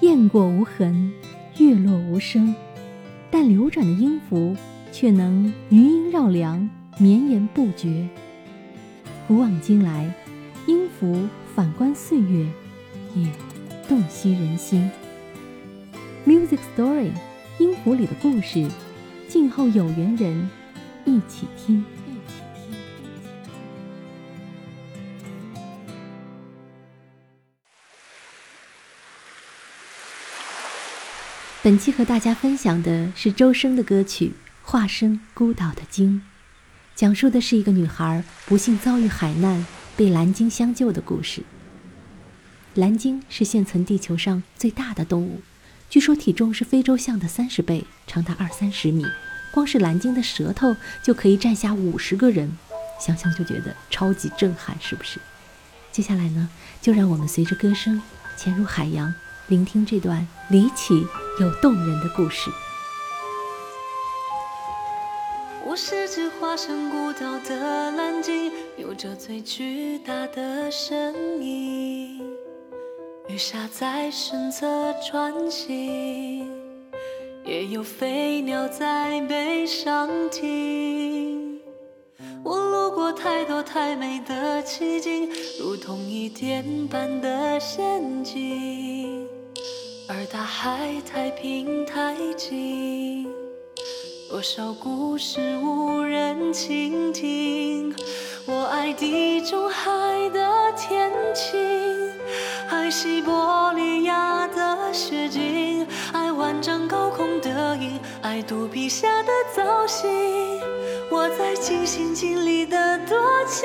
雁过无痕，月落无声，但流转的音符却能余音绕梁，绵延不绝。古往今来，音符反观岁月，也洞悉人心。Music Story，音符里的故事，静候有缘人一起听。本期和大家分享的是周深的歌曲《化身孤岛的鲸》，讲述的是一个女孩不幸遭遇海难，被蓝鲸相救的故事。蓝鲸是现存地球上最大的动物，据说体重是非洲象的三十倍，长达二三十米。光是蓝鲸的舌头就可以站下五十个人，想想就觉得超级震撼，是不是？接下来呢，就让我们随着歌声潜入海洋。聆听这段离奇有动人的故事。我是只化身孤岛的蓝鲸，有着最巨大的身影。鱼虾在身侧穿行，也有飞鸟在背上停。我路过太多太美的奇景，如同一电般的陷阱。而大海太平太静，多少故事无人倾听。我爱地中海的天晴，爱西伯利亚的雪景，爱万丈高空的鹰，爱肚皮下的造型。我在尽心尽力的多情，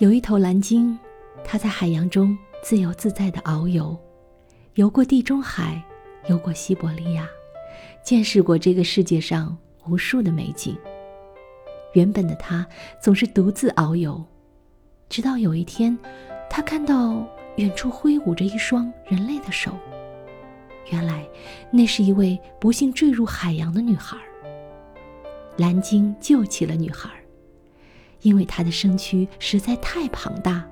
有一头蓝鲸，它在海洋中自由自在的遨游，游过地中海，游过西伯利亚，见识过这个世界上无数的美景。原本的它总是独自遨游，直到有一天，它看到。远处挥舞着一双人类的手，原来那是一位不幸坠入海洋的女孩。蓝鲸救起了女孩，因为她的身躯实在太庞大，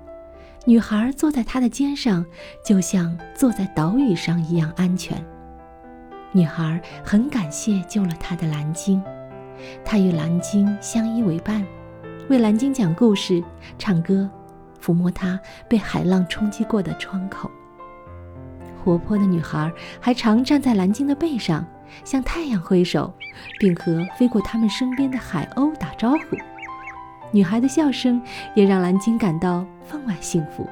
女孩坐在她的肩上，就像坐在岛屿上一样安全。女孩很感谢救了她的蓝鲸，她与蓝鲸相依为伴，为蓝鲸讲故事、唱歌。抚摸它被海浪冲击过的窗口。活泼的女孩还常站在蓝鲸的背上，向太阳挥手，并和飞过他们身边的海鸥打招呼。女孩的笑声也让蓝鲸感到分外幸福。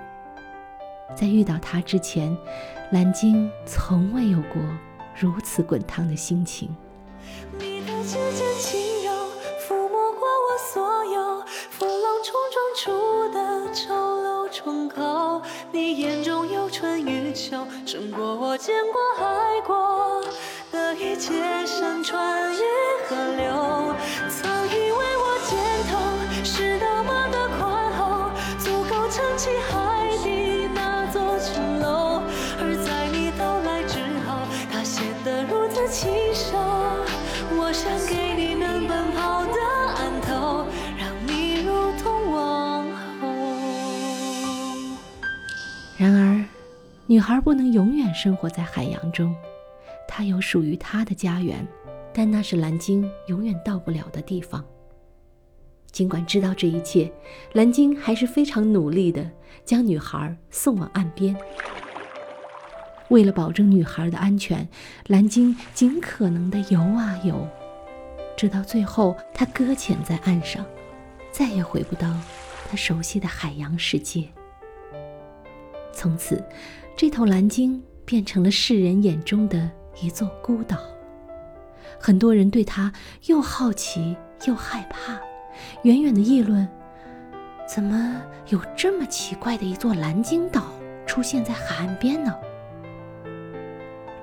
在遇到他之前，蓝鲸从未有过如此滚烫的心情。女孩不能永远生活在海洋中，她有属于她的家园，但那是蓝鲸永远到不了的地方。尽管知道这一切，蓝鲸还是非常努力地将女孩送往岸边。为了保证女孩的安全，蓝鲸尽可能地游啊游，直到最后，它搁浅在岸上，再也回不到它熟悉的海洋世界。从此，这头蓝鲸变成了世人眼中的一座孤岛。很多人对它又好奇又害怕，远远的议论：怎么有这么奇怪的一座蓝鲸岛出现在海岸边呢？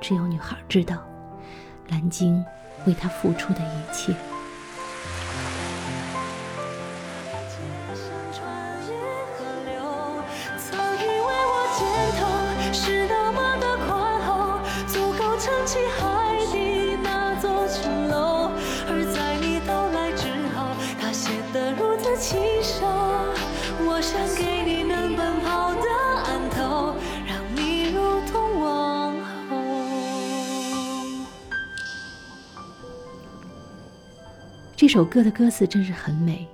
只有女孩知道，蓝鲸为她付出的一切。是那么的宽厚，足够撑起海底那座城楼。而在你到来之后，它显得如此清瘦。我想给你能奔跑的岸头，让你如同王后。这首歌的歌词真是很美。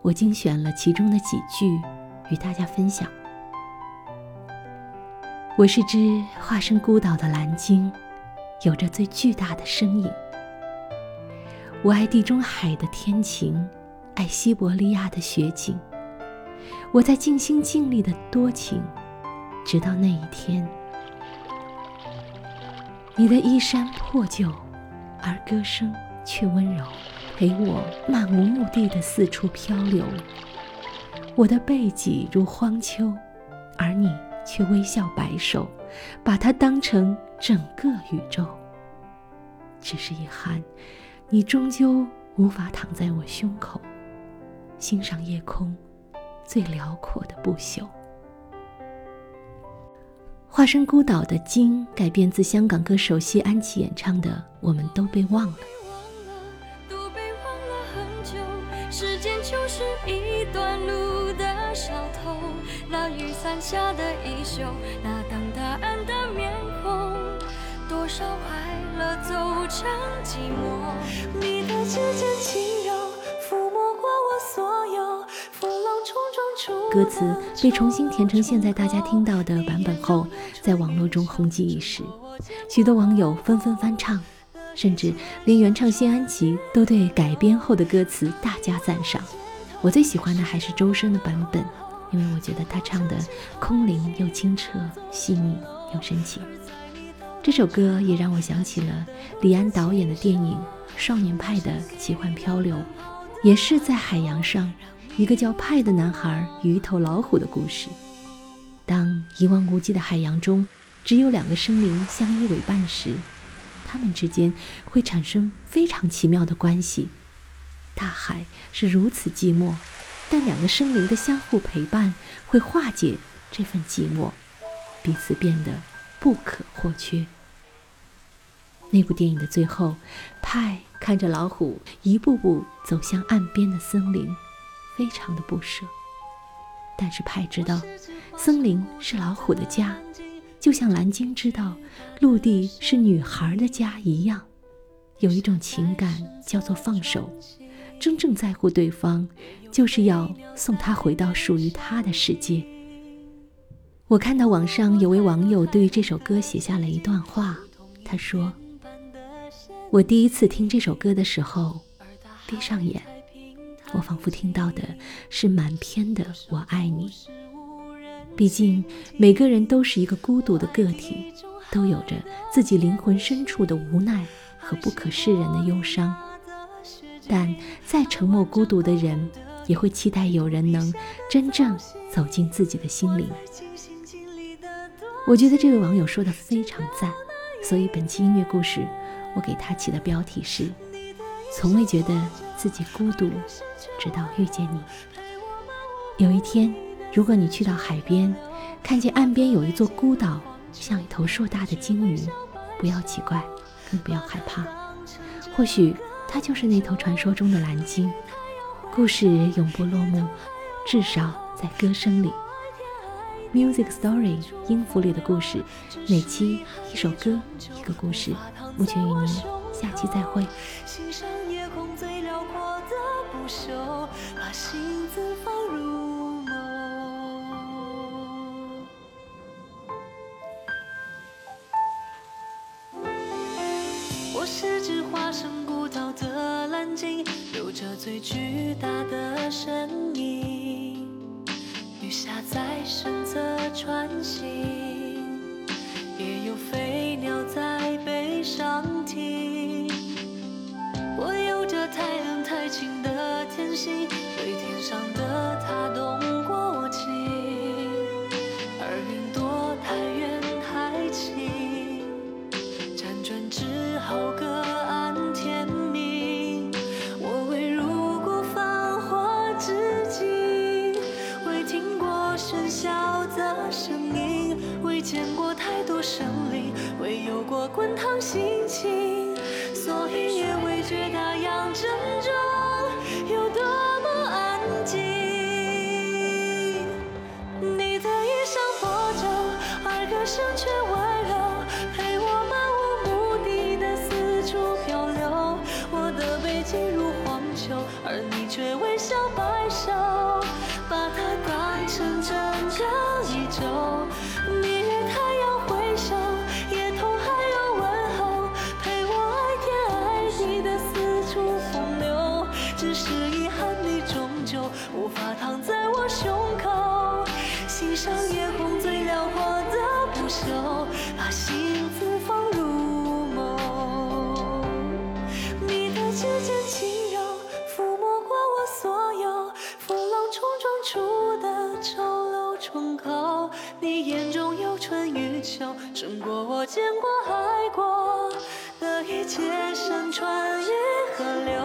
我精选了其中的几句，与大家分享。我是只化身孤岛的蓝鲸，有着最巨大的身影。我爱地中海的天晴，爱西伯利亚的雪景。我在尽心尽力的多情，直到那一天，你的衣衫破旧，而歌声却温柔。陪我漫无目的的四处漂流，我的背脊如荒丘，而你却微笑摆手，把它当成整个宇宙。只是遗憾，你终究无法躺在我胸口，欣赏夜空最辽阔的不朽。化身孤岛的鲸改编自香港歌手谢安琪演唱的《我们都被忘了》。雨伞下的衣袖，那等答案的面孔，多少快乐走成寂寞。你的指尖轻柔抚摸过我所有风浪冲撞出。歌词被重新填成现在大家听到的版本后，在网络中红极一时，许多网友纷纷翻唱。甚至连原唱谢安琪都对改编后的歌词大加赞赏。我最喜欢的还是周深的版本，因为我觉得他唱的空灵又清澈、细腻又深情。这首歌也让我想起了李安导演的电影《少年派的奇幻漂流》，也是在海洋上，一个叫派的男孩与一头老虎的故事。当一望无际的海洋中只有两个生灵相依为伴时，他们之间会产生非常奇妙的关系。大海是如此寂寞，但两个生灵的相互陪伴会化解这份寂寞，彼此变得不可或缺。那部电影的最后，派看着老虎一步步走向岸边的森林，非常的不舍。但是派知道，森林是老虎的家。就像蓝鲸知道陆地是女孩的家一样，有一种情感叫做放手。真正在乎对方，就是要送他回到属于他的世界。我看到网上有位网友对于这首歌写下了一段话，他说：“我第一次听这首歌的时候，闭上眼，我仿佛听到的是满篇的‘我爱你’。”毕竟，每个人都是一个孤独的个体，都有着自己灵魂深处的无奈和不可释然的忧伤。但再沉默孤独的人，也会期待有人能真正走进自己的心灵。我觉得这位网友说的非常赞，所以本期音乐故事，我给他起的标题是：从未觉得自己孤独，直到遇见你。有一天。如果你去到海边，看见岸边有一座孤岛，像一头硕大的鲸鱼，不要奇怪，更不要害怕。或许他就是那头传说中的蓝鲸。故事永不落幕，至少在歌声里。Music Story 音符里的故事，每期一首歌，一个故事。目前与您下期再会。是只化身孤岛的蓝鲸，有着最巨大的身影。喧嚣的声音，未见过太多生灵，未有过滚烫心情，所以也未觉大洋正中有多么安静。你的衣裳破旧，而歌声却温柔，陪我漫无目的的四处漂流。我的背脊如荒丘，而你却微笑摆首，夜空最辽阔的不朽，把幸福放入梦。你的指尖轻柔，抚摸过我所有风浪冲撞出的丑陋窗口。你眼中有春与秋，胜过我见过爱过的一切山川与河流。